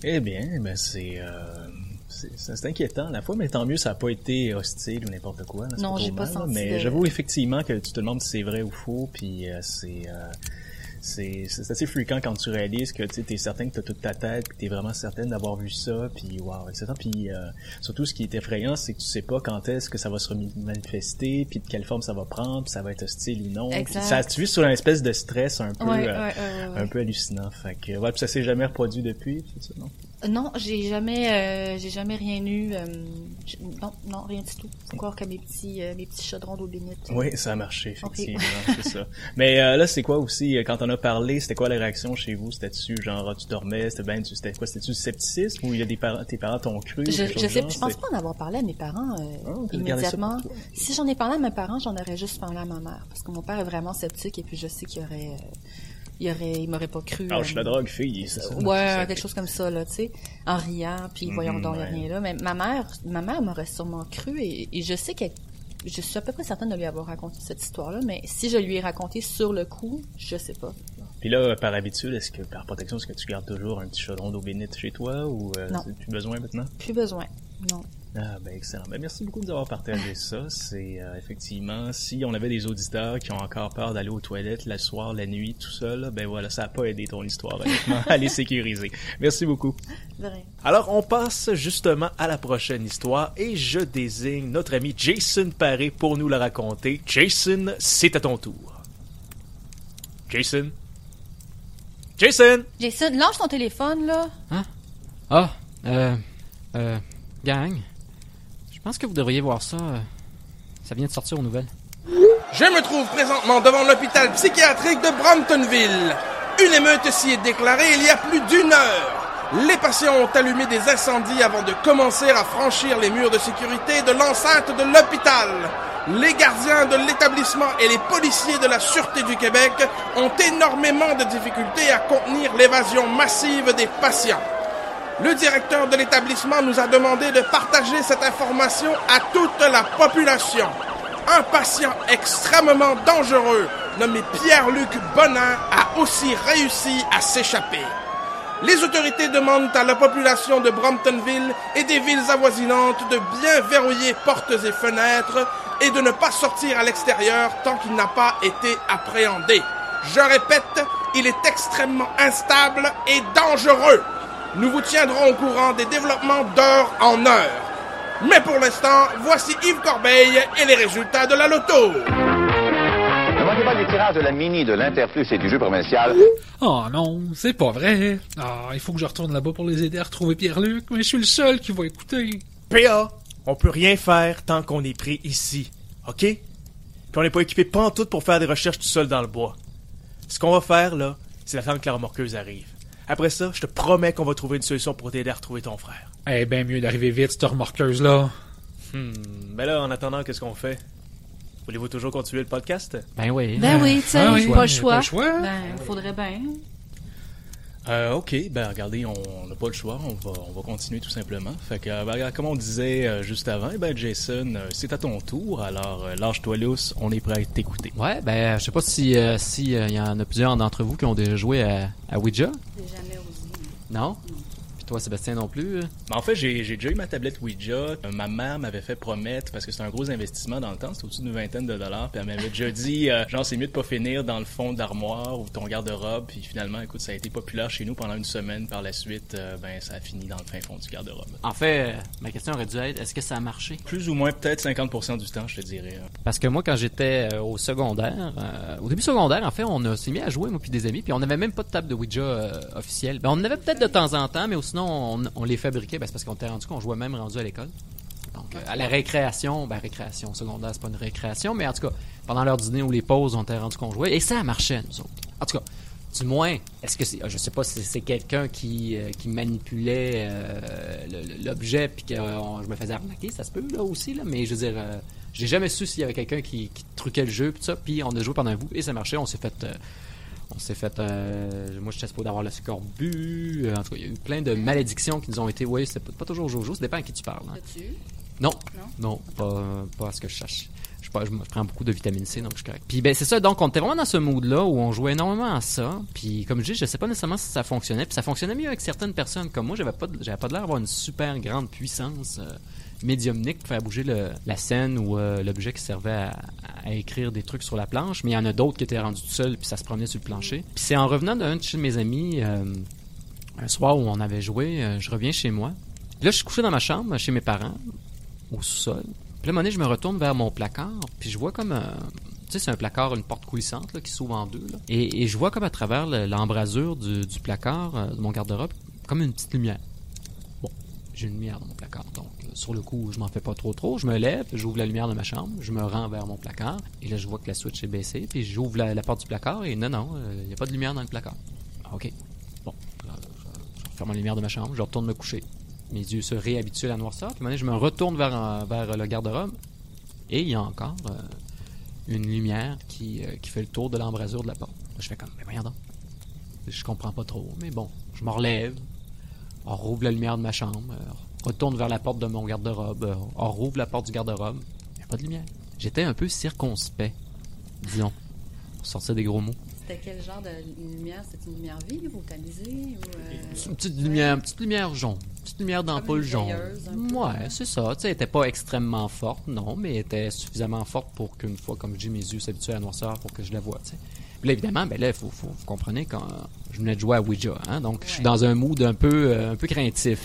Eh bien, ben c'est, euh, c'est, inquiétant à la fois, mais tant mieux, ça n'a pas été hostile ou n'importe quoi. là, Non, j'ai pas mal, senti Mais de- j'avoue effectivement que tu te demandes si c'est vrai ou faux, puis euh, c'est, euh, c'est, c'est assez fréquent quand tu réalises que tu es certain que tu as toute ta tête, puis tu es vraiment certaine d'avoir vu ça, puis wow, etc. Puis euh, surtout, ce qui est effrayant, c'est que tu sais pas quand est-ce que ça va se manifester, puis de quelle forme ça va prendre, puis ça va être hostile ou non. Exact. ça, tu vis sur une espèce de stress un peu, Ouais, ouais, euh, ouais, un peu hallucinant. Fait que, ouais, puis ça s'est jamais reproduit depuis, c'est ça, non? Non, j'ai jamais, euh, j'ai jamais rien eu. euh, non, non, rien du tout. Faut croire que mes petits, euh, mes petits chaudrons d'eau bénite. Oui, ça a marché, effectivement, c'est ça. Mais euh, là, c'est quoi aussi, euh, quand on a parlé, c'était quoi la réaction chez vous? C'était-tu genre, ah, tu dormais, c'était ben, tu- c'était quoi? C'était-tu du scepticisme ou il y a des parents, tes parents t'ont cru? Je, je sais, genre? je pense pas en avoir parlé à mes parents euh, Ah, immédiatement. Si j'en ai parlé à mes parents, j'en aurais juste parlé à ma mère, parce que mon père est vraiment sceptique et puis je sais qu'il aurait, euh, il aurait, il m'aurait pas cru. Ah, je suis la euh, drogue, fille, ça? Ouais, quelque chose comme ça, là, tu sais, en riant, puis voyons Mhm, donc, il y a ouais. rien là. Mais ma mère, ma mère m'aurait sûrement cru et, et je sais qu'elle, je suis à peu près certaine de lui avoir raconté cette histoire-là, mais si je lui ai raconté sur le coup, je sais pas. Puis là, par habitude, est-ce que, par protection, est-ce que tu gardes toujours un petit chaudron d'eau bénite chez toi ou euh, Non. plus besoin maintenant? Plus besoin. Non. Ah ben excellent. Ben, merci beaucoup de nous avoir partagé ça. C'est euh, effectivement, si on avait des auditeurs qui ont encore peur d'aller aux toilettes le soir, la nuit, tout ça, là, ben voilà, ça n'a pas aidé ton histoire, honnêtement, à les sécuriser. Merci beaucoup. De rien. Alors, on passe justement à la prochaine histoire et je désigne notre ami Jason Paré pour nous la raconter. Jason, c'est à ton tour. Jason? Jason! Jason, lâche ton téléphone, là. Ah, euh, euh, gang. Pense que vous devriez voir ça. euh, ça vient de sortir aux nouvelles. Je me trouve présentement devant l'hôpital psychiatrique de Bramptonville. Une émeute s'y est déclarée il y a plus d'une heure. Les patients ont allumé des incendies avant de commencer à franchir les murs de sécurité de l'enceinte de l'hôpital. Les gardiens de l'établissement et les policiers de la Sûreté du Québec ont énormément de difficultés à contenir l'évasion massive des patients. Le directeur de l'établissement nous a demandé de partager cette information à toute la population. Un patient extrêmement dangereux, nommé Pierre-Luc Bonin, a aussi réussi à s'échapper. Les autorités demandent à la population de Bramptonville et des villes avoisinantes de bien verrouiller portes et fenêtres et de ne pas sortir à l'extérieur tant qu'il n'a pas été appréhendé. Je répète, il est extrêmement instable et dangereux. Nous vous tiendrons au courant des développements d'heure en heure. Mais pour l'instant, voici Yves Corbeil et les résultats de la loto. Ne manquez pas les tirages de la mini de l'Interplus et du jeu provincial. Oh non, c'est pas vrai. Ah, il faut que je retourne là-bas pour les aider à retrouver Pierre-Luc, mais je suis le seul qui va écouter. PA, on peut rien faire tant qu'on est pris ici, ok? Puis on n'est pas équipé pantoute pour faire des recherches tout seul dans le bois. Ce qu'on va faire, là, c'est attendre que la remorqueuse arrive. Après ça, je te promets qu'on va trouver une solution pour t'aider à retrouver ton frère. Eh ben mieux d'arriver vite, cette remorqueuse-là. Hmm, mais là, en attendant, qu'est-ce qu'on fait? Voulez-vous toujours continuer le podcast? Ben oui. Ben oui, tu sais, Ah oui, pas le ouais, choix. pas le choix. Ben, faudrait bien. Euh, ok, ben regardez, on n'a pas le choix, on va, on va continuer tout simplement. Fait que, ben, regarde, comme on disait euh, juste avant, eh ben Jason, euh, c'est à ton tour, alors euh, lâche-toi lousse, on est prêt à t'écouter. Ouais, ben, je sais pas si euh, si euh, y en a plusieurs d'entre vous qui ont déjà joué à, à Ouija. J'ai jamais osé. Non? Puis toi, Sébastien, non plus? euh? Ben, en fait, j'ai déjà eu ma tablette Ouija. Euh, Ma mère m'avait fait promettre, parce que c'est un gros investissement dans le temps, c'est au-dessus d'une vingtaine de dollars, puis elle m'avait déjà dit, euh, genre, c'est mieux de pas finir dans le fond d'armoire ou ton garde-robe, puis finalement, écoute, ça a été populaire chez nous pendant une semaine. Par la suite, euh, ben, ça a fini dans le fin fond du garde-robe. En fait, ma question aurait dû être, est-ce que ça a marché? Plus ou moins, peut-être 50% du temps, je te dirais. hein. Parce que moi, quand j'étais au secondaire, euh, au début secondaire, en fait, on s'est mis à jouer, moi puis des amis, puis on n'avait même pas de table de Ouija officielle. Ben, on en avait peut-être de temps en temps, mais sinon, on, on les fabriquait, ben, c'est parce qu'on était rendu qu'on jouait même rendu à l'école. Donc, euh, à la récréation, ben, récréation secondaire, c'est pas une récréation, mais en tout cas, pendant l'heure du dîner ou les pauses, on était rendu qu'on jouait, et ça marchait, nous autres. En tout cas, du moins, est-ce que c'est, je sais pas si c'est quelqu'un qui, euh, qui manipulait euh, l'objet puis que euh, on- je me faisais arnaquer, ça se peut là aussi là, mais je veux dire, j'ai jamais su s'il y avait quelqu'un qui, qui truquait le jeu puis ça, puis on a joué pendant un bout et ça marchait, on s'est fait, on s'est fait, euh, moi j'étais supposé d'avoir le scorbut, euh, en tout cas il y a eu plein de malédictions qui nous ont été, oui c'est pas, pas toujours Jojo, ça dépend à qui tu parles. hein. Non, Non? non, pas, pas à ce que je cherche. Je, pas- je, je prends beaucoup de vitamine C, donc je suis correct. Puis ben c'est ça, donc on était vraiment dans ce mood-là où on jouait énormément à ça. Puis comme je dis, je sais pas nécessairement si ça fonctionnait. Puis ça fonctionnait mieux avec certaines personnes. Comme moi, j'avais pas, j'avais pas l'air d'avoir une super grande puissance euh, médiumnique pour faire bouger le- la scène ou euh, l'objet qui servait à, à écrire des trucs sur la planche. Mais il y en a d'autres qui étaient rendus tout seuls puis ça se promenait sur le plancher. Puis c'est en revenant d'un de chez mes amis, euh, un soir où on avait joué, euh, je reviens chez moi. Là, je suis couché dans ma chambre chez mes parents au sous-sol. Puis là, à un moment donné, je me retourne vers mon placard, puis je vois comme un... Tu sais, c'est un placard, une porte coulissante là, qui s'ouvre en deux. là. Et, et je vois comme à travers le- l'embrasure du, du placard, euh, de mon garde-robe, comme une petite lumière. J'ai une lumière dans mon placard, donc euh, sur le coup, je m'en fais pas trop trop. Je me lève, j'ouvre la lumière de ma chambre, je me rends vers mon placard, et là, je vois que la switch est baissée, puis j'ouvre la, porte du placard, et non, non, il n'y a pas de lumière dans le placard. Ah, OK. Bon, je, je referme la lumière de ma chambre, je retourne me coucher mes yeux se réhabituent à la noirceur. Puis donné, je me retourne vers, euh, vers le garde-robe et il y a encore euh, une lumière qui, euh, qui fait le tour de l'embrasure de la porte. Je fais comme, mais voyons donc. Je comprends pas trop, mais bon, je me relève, on rouvre la lumière de ma chambre, euh, retourne vers la porte de mon garde-robe, euh, on rouvre la porte du garde-robe, il n'y a pas de lumière. J'étais un peu circonspect, disons, pour sortir des gros mots. C'était quel genre de lumière? C'était une lumière vive ou tamisée? Ou, euh, Une petite lumière, une petite lumière jaune. Une petite lumière d'ampoule une jaune. Ouais, c'est ça. Tu sais, elle était pas extrêmement forte, non, mais elle était suffisamment forte pour qu'une fois, comme je dis, mes yeux s'habituent à la noirceur pour que je la tu sais. Puis là, évidemment, ben là, faut, faut, vous comprenez quand je venais de jouer à Ouija, hein, donc je suis dans un mood un peu, euh, un peu craintif.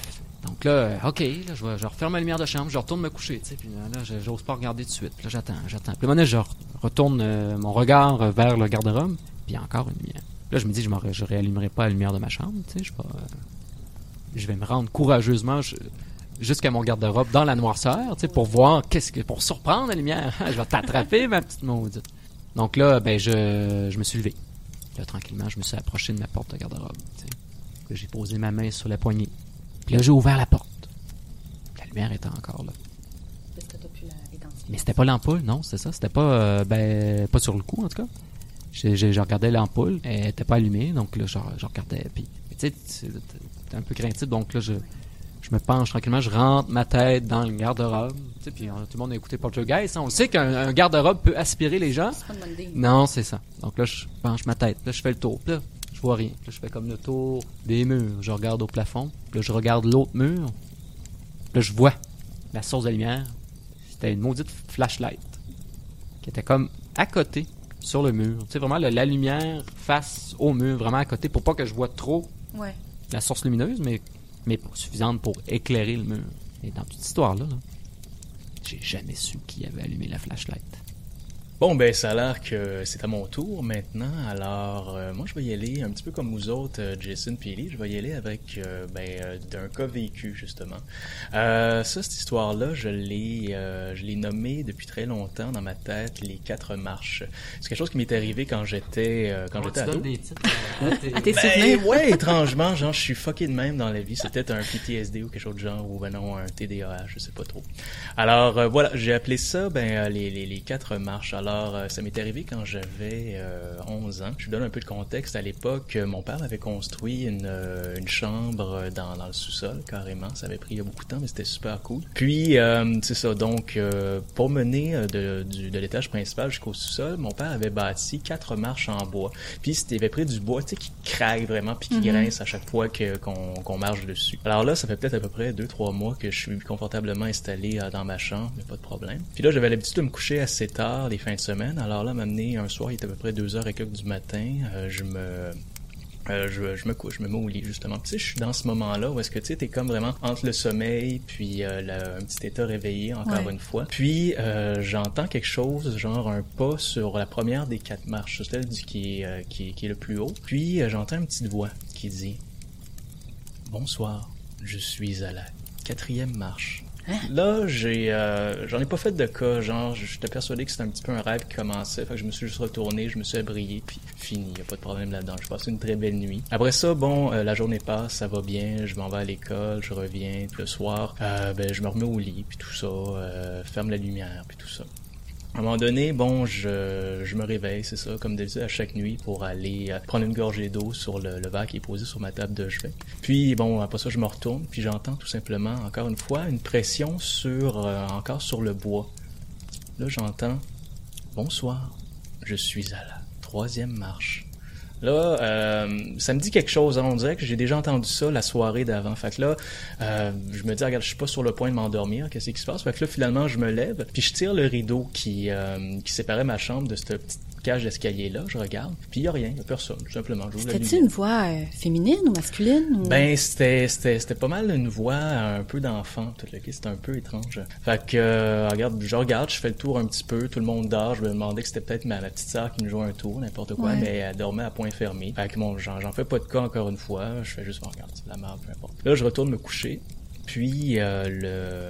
Donc là, euh, ok, là, je, referme la lumière de chambre, je retourne me coucher, tu sais, puis là, j'ose pas regarder tout de suite. Puis Là, j'attends, j'attends. Puis là, maintenant, je re- retourne euh, mon regard euh, vers le garde-robe, puis encore une lumière. Là, je me dis, je, je réallumerai pas la lumière de ma chambre, tu sais, je vais, pas, euh, je vais me rendre courageusement jusqu'à mon garde-robe dans la noirceur, tu sais, pour voir qu'est-ce que, pour surprendre la lumière. je vais t'attraper, ma petite maudite. Donc là, ben, je, je me suis levé. Là, tranquillement, je me suis approché de ma porte de garde-robe, J'ai posé ma main sur la poignée. Puis là, j'ai ouvert la porte. La lumière était encore là. Que tu as pu la-? Mais c'était pas l'ampoule, non, c'est ça. C'était pas, euh, ben, pas sur le coup, en tout cas. J'ai- j'ai- Je regardais l'ampoule, elle était pas allumée, donc là, je, je regardais. Puis, tu sais, un peu craintif, donc là, je, je me penche tranquillement, je rentre ma tête dans le garde-robe. Tu sais, puis euh, tout le monde a écouté Poltergeist. hein. On sait qu'un un garde-robe peut aspirer les gens. C'est pas une bonne idée. Non, c'est ça. Donc là, je penche ma tête. Là, je fais le tour. Puis là, je vois rien. Puis là, je fais comme le tour des murs. Je regarde au plafond. Puis là, je regarde l'autre mur. Puis là, je vois la source de lumière. C'était une maudite flashlight qui était comme à côté sur le mur. Tu sais, vraiment la, la lumière face au mur, vraiment à côté pour pas que je vois trop Ouais. la source lumineuse, mais, mais pas suffisante pour éclairer le mur. Et dans toute cette histoire-là, là, j'ai jamais su qui avait allumé la flashlight. Bon, ben, ça a l'air que c'est à mon tour maintenant. Alors, euh, moi, je vais y aller un petit peu comme vous autres, euh, Jason Ellie. Je vais y aller avec euh, ben, euh, d'un cas vécu, justement. Euh, ça, cette histoire-là, je l'ai euh, je l'ai nommé depuis très longtemps dans ma tête, les quatre marches. C'est quelque chose qui m'est arrivé quand j'étais euh, quand j'étais ado. À tes Ben, souvenirs. ouais, étrangement, genre, je suis fucké de même dans la vie. C'est peut-être un PTSD ou quelque chose de genre, ou ben non, un TDAH, je sais pas trop. Alors, euh, voilà, j'ai appelé ça, ben, les, les, les quatre marches. Alors, Alors, euh, ça m'est arrivé quand j'avais euh, 11 ans. Je vous donne un peu de contexte. À l'époque, euh, mon père avait construit une, euh, une chambre dans, dans le sous-sol, carrément. Ça avait pris beaucoup de temps, mais c'était super cool. Puis, euh, c'est ça. Donc, euh, pour mener de, du- de l'étage principal jusqu'au sous-sol, mon père avait bâti quatre marches en bois. Puis, il avait pris du bois, tu sais, qui craque vraiment, puis qui grince à chaque fois que- qu'on qu'on marche dessus. Alors là, ça fait peut-être à peu près deux, trois mois que je suis confortablement installé dans ma chambre, mais pas de problème. Puis là, j'avais l'habitude de me coucher assez tard les fins de semaine. Alors là, m'amener un soir, il était à peu près deux heures et quelques du matin, euh, je me euh, je, je me couche, je me mets au lit justement. Tu sais, je suis dans ce moment-là où est-ce que tu sais, t'es comme vraiment entre le sommeil puis euh, le- un petit état réveillé encore Ouais. une fois. Puis euh, j'entends quelque chose, genre un pas sur la première des quatre marches, celle du qui est, qui, qui est le plus haut. Puis j'entends une petite voix qui dit Bonsoir, je suis à la quatrième marche. Là, j'ai, euh, j'en ai pas fait de cas, genre, j'étais persuadé que c'était un petit peu un rêve qui commençait, fait je me suis juste retourné, je me suis abrillé, puis fini, y a pas de problème là-dedans. J'ai passé une très belle nuit. Après ça, bon, euh, la journée passe, ça va bien, je m'en vais à l'école, je reviens, le soir, euh, ben, je me remets au lit, puis tout ça, euh, ferme la lumière, puis tout ça. À un moment donné, bon, je, je me réveille, c'est ça, comme d'habitude à chaque nuit pour aller euh, prendre une gorgée d'eau sur le, le verre qui est posé sur ma table de chevet. Puis bon, après ça, je me retourne, puis j'entends tout simplement, encore une fois, une pression sur, euh, encore sur le bois. Là, j'entends Bonsoir, je suis à la troisième marche. Là, euh, ça me dit quelque chose. hein. On dirait que j'ai déjà entendu ça la soirée d'avant. Fait que là, euh, je me dis, regarde, je suis pas sur le point de m'endormir. Qu'est-ce qui se passe? Fait que là, finalement, je me lève, puis je tire le rideau qui, euh, qui séparait ma chambre de cette petite cage d'escalier-là. Je regarde, puis il y a rien, il y a personne, tout simplement. C'était-tu une voix euh, féminine ou masculine? Ou... Ben, c'était, pas mal une voix un peu d'enfant, tout le C'était un peu étrange. Fait que, euh, regarde, je regarde, je fais le tour un petit peu, tout le monde dort. Je me demandais que c'était peut-être ma, ma petite sœur qui nous jouait un tour, n'importe quoi, Ouais. mais elle dormait à point fermé. Fait que bon, j'en, fais pas de cas encore une fois. Je fais juste, regarde, c'est la merde, peu importe. Là, je retourne me coucher. Puis, euh, le,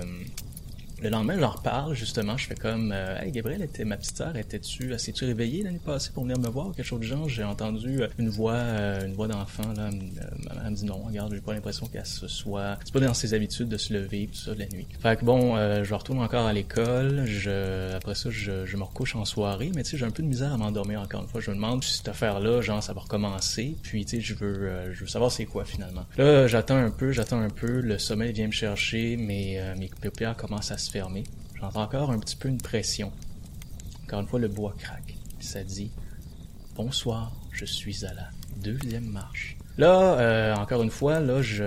le lendemain, j'en reparle, justement. Je fais comme, euh, hey, Gabriel, était, ma petite sœur, étais-tu, elle s'est-tu réveillée l'année passée pour venir me voir, quelque chose du genre? J'ai entendu euh, une voix, euh, une voix d'enfant, là. Elle me- euh, dit non, regarde, j'ai pas l'impression qu'elle se soit, c'est pas dans ses habitudes de se lever, tout ça, de la nuit. Fait que bon, euh, je retourne encore à l'école, je, après ça, je, je me recouche en soirée, mais tu sais, j'ai un peu de misère à m'endormir encore une fois. Je me demande si cette affaire-là, genre, ça va recommencer, puis tu sais, je veux, euh, je veux savoir c'est quoi finalement. Là, j'attends un peu, j'attends un peu, le sommeil vient me chercher, mais euh, mes paupières commencent à se fermer. J'entends encore un petit peu une pression. Encore une fois, le bois craque. Ça dit Bonsoir, je suis à la deuxième marche. Là, euh, encore une fois, là, je,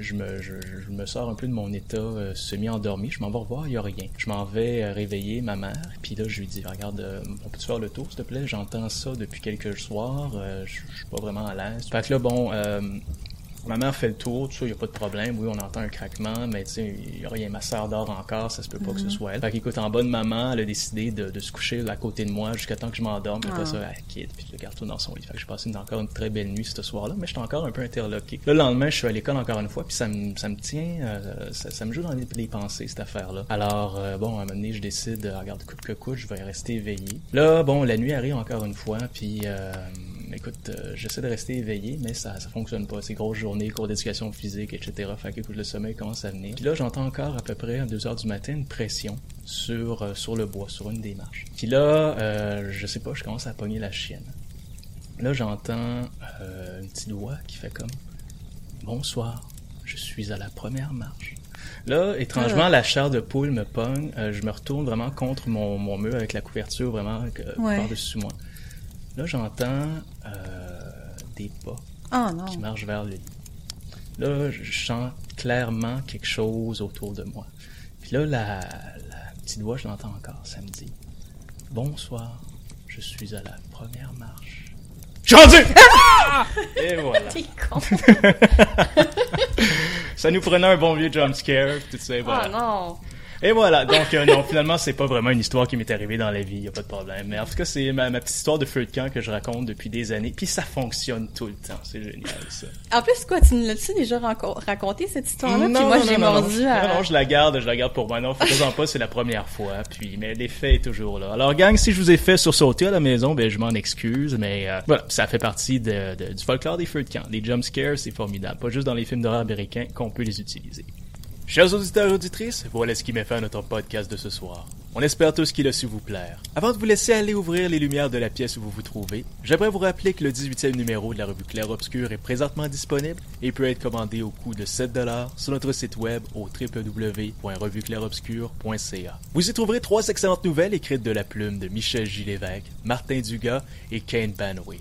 je, me, sors un peu de mon état euh, semi-endormi. Je m'en vais revoir, il n'y a rien. Je m'en vais euh, réveiller ma mère. Puis là, je lui dis, regarde, on peut-tu faire le tour, s'il te plaît? J'entends ça depuis quelques soirs. je, suis pas vraiment à l'aise. Fait que là, bon, Ma mère fait le tour, tout ça, il a pas de problème. Oui, on entend un craquement, mais tu sais, il y a rien. Ma sœur dort encore, ça se peut pas que ce soit elle. Fait qu'écoute, en bonne maman, elle a décidé de, de se coucher à côté de moi jusqu'à temps que je m'endorme. Puis Après ça, elle quitte, puis je le garde tout dans son lit. Fait que j'ai passé une- encore une très belle nuit ce soir-là, mais j'étais encore un peu interloqué. Le lendemain, je suis à l'école encore une fois, puis ça me, ça me tient, euh, ça, ça me joue dans les, les pensées, cette affaire-là. Alors, euh, bon, à un moment donné, je décide, euh, regarde, coûte que coûte, je vais rester éveillé. Là, bon, la nuit arrive encore une fois, puis... Euh, écoute, euh, j'essaie de rester éveillé, mais ça, ça fonctionne pas. C'est grosse journée, cours d'éducation physique, etc. Fait que, écoute, le sommeil commence à venir. Puis là, j'entends encore à peu près à 2 heures du matin une pression sur, euh, sur le bois, sur une des marches. Puis là, euh, je sais pas, je commence à pogner la chienne. Là, j'entends euh, une petite voix qui fait comme Bonsoir, je suis à la première marche. Là, étrangement, la chair de poule me pogne. Je me retourne vraiment contre mon, mon mur avec la couverture vraiment Ouais. par-dessus moi. Là, j'entends euh, des pas Oh non. qui marchent vers le lit. Là, je sens clairement quelque chose autour de moi. Puis là, la, la petite voix, je l'entends encore. Ça me dit Bonsoir, je suis à la première marche. Je suis rendu! Et voilà. T'es con. Ça nous prenait un bon vieux jump scare, tout ça, et voilà. Oh non. Et voilà, donc euh, non, finalement, c'est pas vraiment une histoire qui m'est arrivée dans la vie, y a pas de problème. Mais en tout cas, c'est ma, ma petite histoire de feu de camp que je raconte depuis des années, puis ça fonctionne tout le temps, c'est génial ça. En plus, quoi, tu nous l'as-tu déjà raconté cette histoire-là? Puis moi, non, j'ai mordu non. à. Non, non, je la garde, je la garde pour moi. Non, faites-en pas, c'est la première fois. Puis, mais l'effet est toujours là. Alors, gang, si je vous ai fait sursauter à la maison, ben, je m'en excuse, mais euh, voilà, ça fait partie de, de- du folklore des feux de camp. Les jump scares, c'est formidable. Pas juste dans les films d'horreur américains qu'on peut les utiliser. Chers auditeurs et auditrices, voilà ce qui met fin à notre podcast de ce soir. On espère tous qu'il a su vous plaire. Avant de vous laisser aller ouvrir les lumières de la pièce où vous vous trouvez, j'aimerais vous rappeler que le 18e numéro de la revue Claire Obscur est présentement disponible et peut être commandé au coût de 7$ sur notre site web au www.revueclairobscur.ca. Vous y trouverez trois excellentes nouvelles écrites de la plume de Michel G. Lévesque, Martin Dugas et Kane Banway.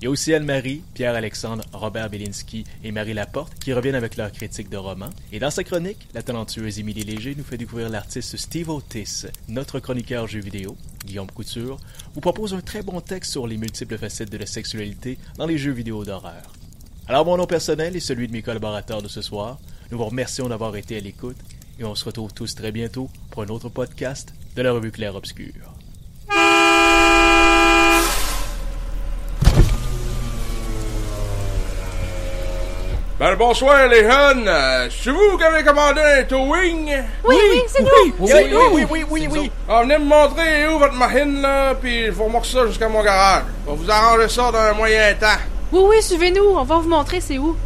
Il y a aussi Anne-Marie, Pierre-Alexandre, Robert Belinsky et Marie Laporte qui reviennent avec leurs critiques de romans. Et dans sa chronique, la talentueuse Émilie Léger nous fait découvrir l'artiste Steve Otis. Notre chroniqueur jeux vidéo, Guillaume Couture, vous propose un très bon texte sur les multiples facettes de la sexualité dans les jeux vidéo d'horreur. Alors mon nom personnel et celui de mes collaborateurs de ce soir, nous vous remercions d'avoir été à l'écoute et on se retrouve tous très bientôt pour un autre podcast de la revue Claire Obscure. Ben, bonsoir, les jeunes. Euh, c'est vous qui avez commandé un towing? Oui, oui, c'est nous! Oui, oui, oui, oui, oui, oui. Ah, venez me montrer où votre machine, là, puis il faut remorquer ça jusqu'à mon garage. On va vous arranger ça dans un moyen temps. Oui, oui, suivez-nous, on va vous montrer c'est où.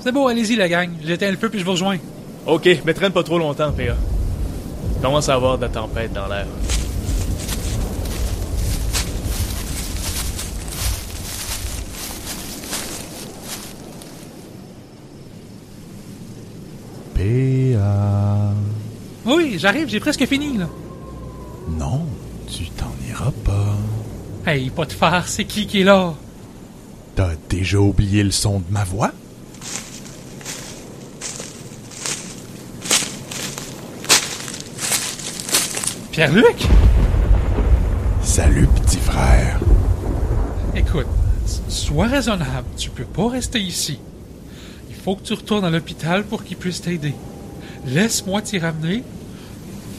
C'est beau, allez-y, la gang. J'éteins le feu puis je vous rejoins. Ok, mais traîne pas trop longtemps, PA. Il commence à avoir de la tempête dans l'air. P.A. Oui, j'arrive, j'ai presque fini, là. Non, tu t'en iras pas. Hey, pas de farce, c'est qui qui est là? T'as déjà oublié le son de ma voix? Pierre-Luc? Salut, petit frère. Écoute, sois raisonnable, tu peux pas rester ici. Faut que tu retournes à l'hôpital pour qu'ils puissent t'aider. Laisse-moi t'y ramener.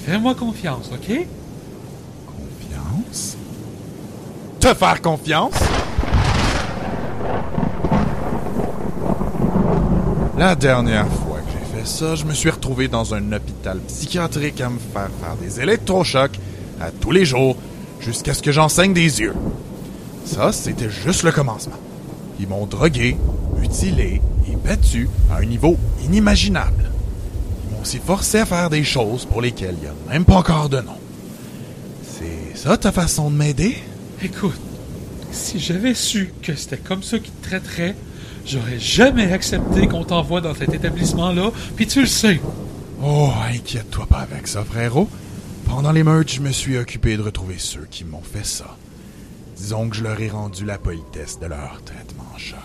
Fais-moi confiance, ok? Confiance? Te faire confiance? La dernière fois que j'ai fait ça, je me suis retrouvé dans un hôpital psychiatrique à me faire faire des électrochocs à tous les jours jusqu'à ce que j'enseigne des yeux. Ça, c'était juste le commencement. Ils m'ont drogué, mutilé et battu à un niveau inimaginable. Ils m'ont aussi forcé à faire des choses pour lesquelles il n'y a même pas encore de nom. C'est ça ta façon de m'aider? Écoute, si j'avais su que c'était comme ça qu'ils te traiteraient, j'aurais jamais accepté qu'on t'envoie dans cet établissement-là, puis tu le sais. Oh, inquiète-toi pas avec ça, frérot. Pendant les meurtres, je me suis occupé de retrouver ceux qui m'ont fait ça. Disons que je leur ai rendu la politesse de leur traitement en choc.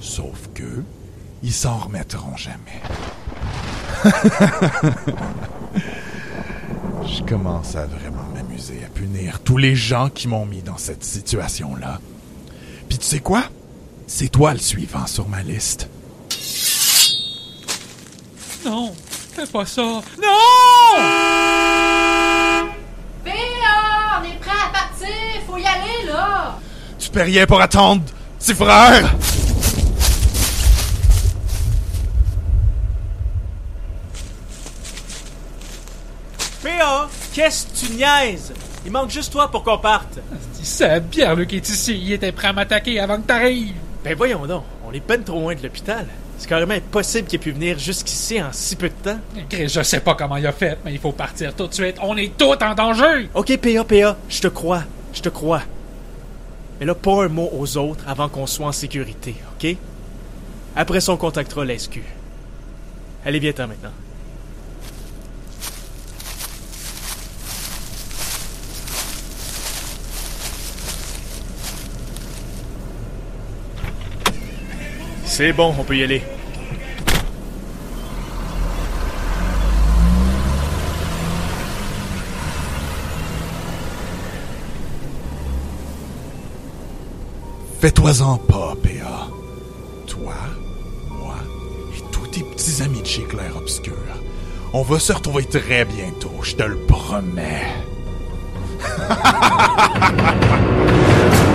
Sauf que, ils s'en remettront jamais. je commence à vraiment m'amuser à punir tous les gens qui m'ont mis dans cette situation-là. Puis tu sais quoi? C'est toi le suivant sur ma liste. Non, fais pas ça. Non! Béa, on est prêt à partir, faut y aller, là! Tu peux rien pour attendre, petit frère! PA, qu'est-ce que tu niaises? Il manque juste toi pour qu'on parte. C'est Pierre-Luc est ici, il était prêt à m'attaquer avant que t'arrives. Ben voyons donc, on est peine trop loin de l'hôpital. C'est carrément impossible qu'il ait pu venir jusqu'ici en si peu de temps. Chris, je sais pas comment il a fait, mais il faut partir tout de suite. On est tous en danger! Ok, PA, PA, je te crois, je te crois. Mais là, pas un mot aux autres avant qu'on soit en sécurité, ok? Après ça, on contactera la SQ. Allez, viens-t'en maintenant. C'est bon, on peut y aller. Fais-toi-en pas, PA. Toi, moi et tous tes petits amis de chez Claire Obscur. On va se retrouver très bientôt, je te le promets.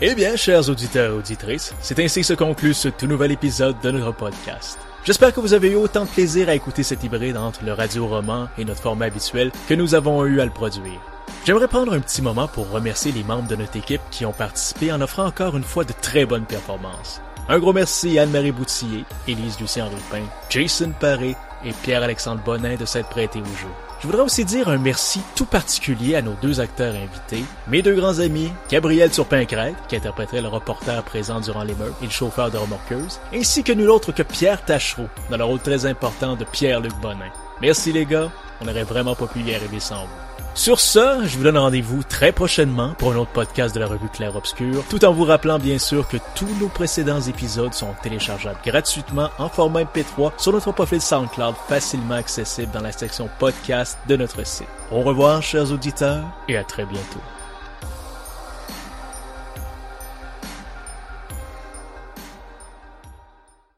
Eh bien, chers auditeurs et auditrices, c'est ainsi que se conclut ce tout nouvel épisode de notre podcast. J'espère que vous avez eu autant de plaisir à écouter cet hybride entre le radio-roman et notre format habituel que nous avons eu à le produire. J'aimerais prendre un petit moment pour remercier les membres de notre équipe qui ont participé en offrant encore une fois de très bonnes performances. Un gros merci à Anne-Marie Boutillier, Élise Lucien Rupin, Jason Paré et Pierre-Alexandre Bonin de s'être prêtés au jeu. Je voudrais aussi dire un merci tout particulier à nos deux acteurs invités, mes deux grands amis, Gabriel Turpin-Crête, qui interpréterait le reporter présent durant l'émeute et le chauffeur de remorqueuse, ainsi que nul autre que Pierre Tachereau, dans le rôle très important de Pierre-Luc Bonin. Merci les gars, on n'aurait vraiment pas pu y arriver sans vous. Sur ce, je vous donne rendez-vous très prochainement pour un autre podcast de la revue Claire Obscur, tout en vous rappelant bien sûr que tous nos précédents épisodes sont téléchargeables gratuitement en format MP3 sur notre profil SoundCloud facilement accessible dans la section podcast de notre site. Au revoir chers auditeurs et à très bientôt.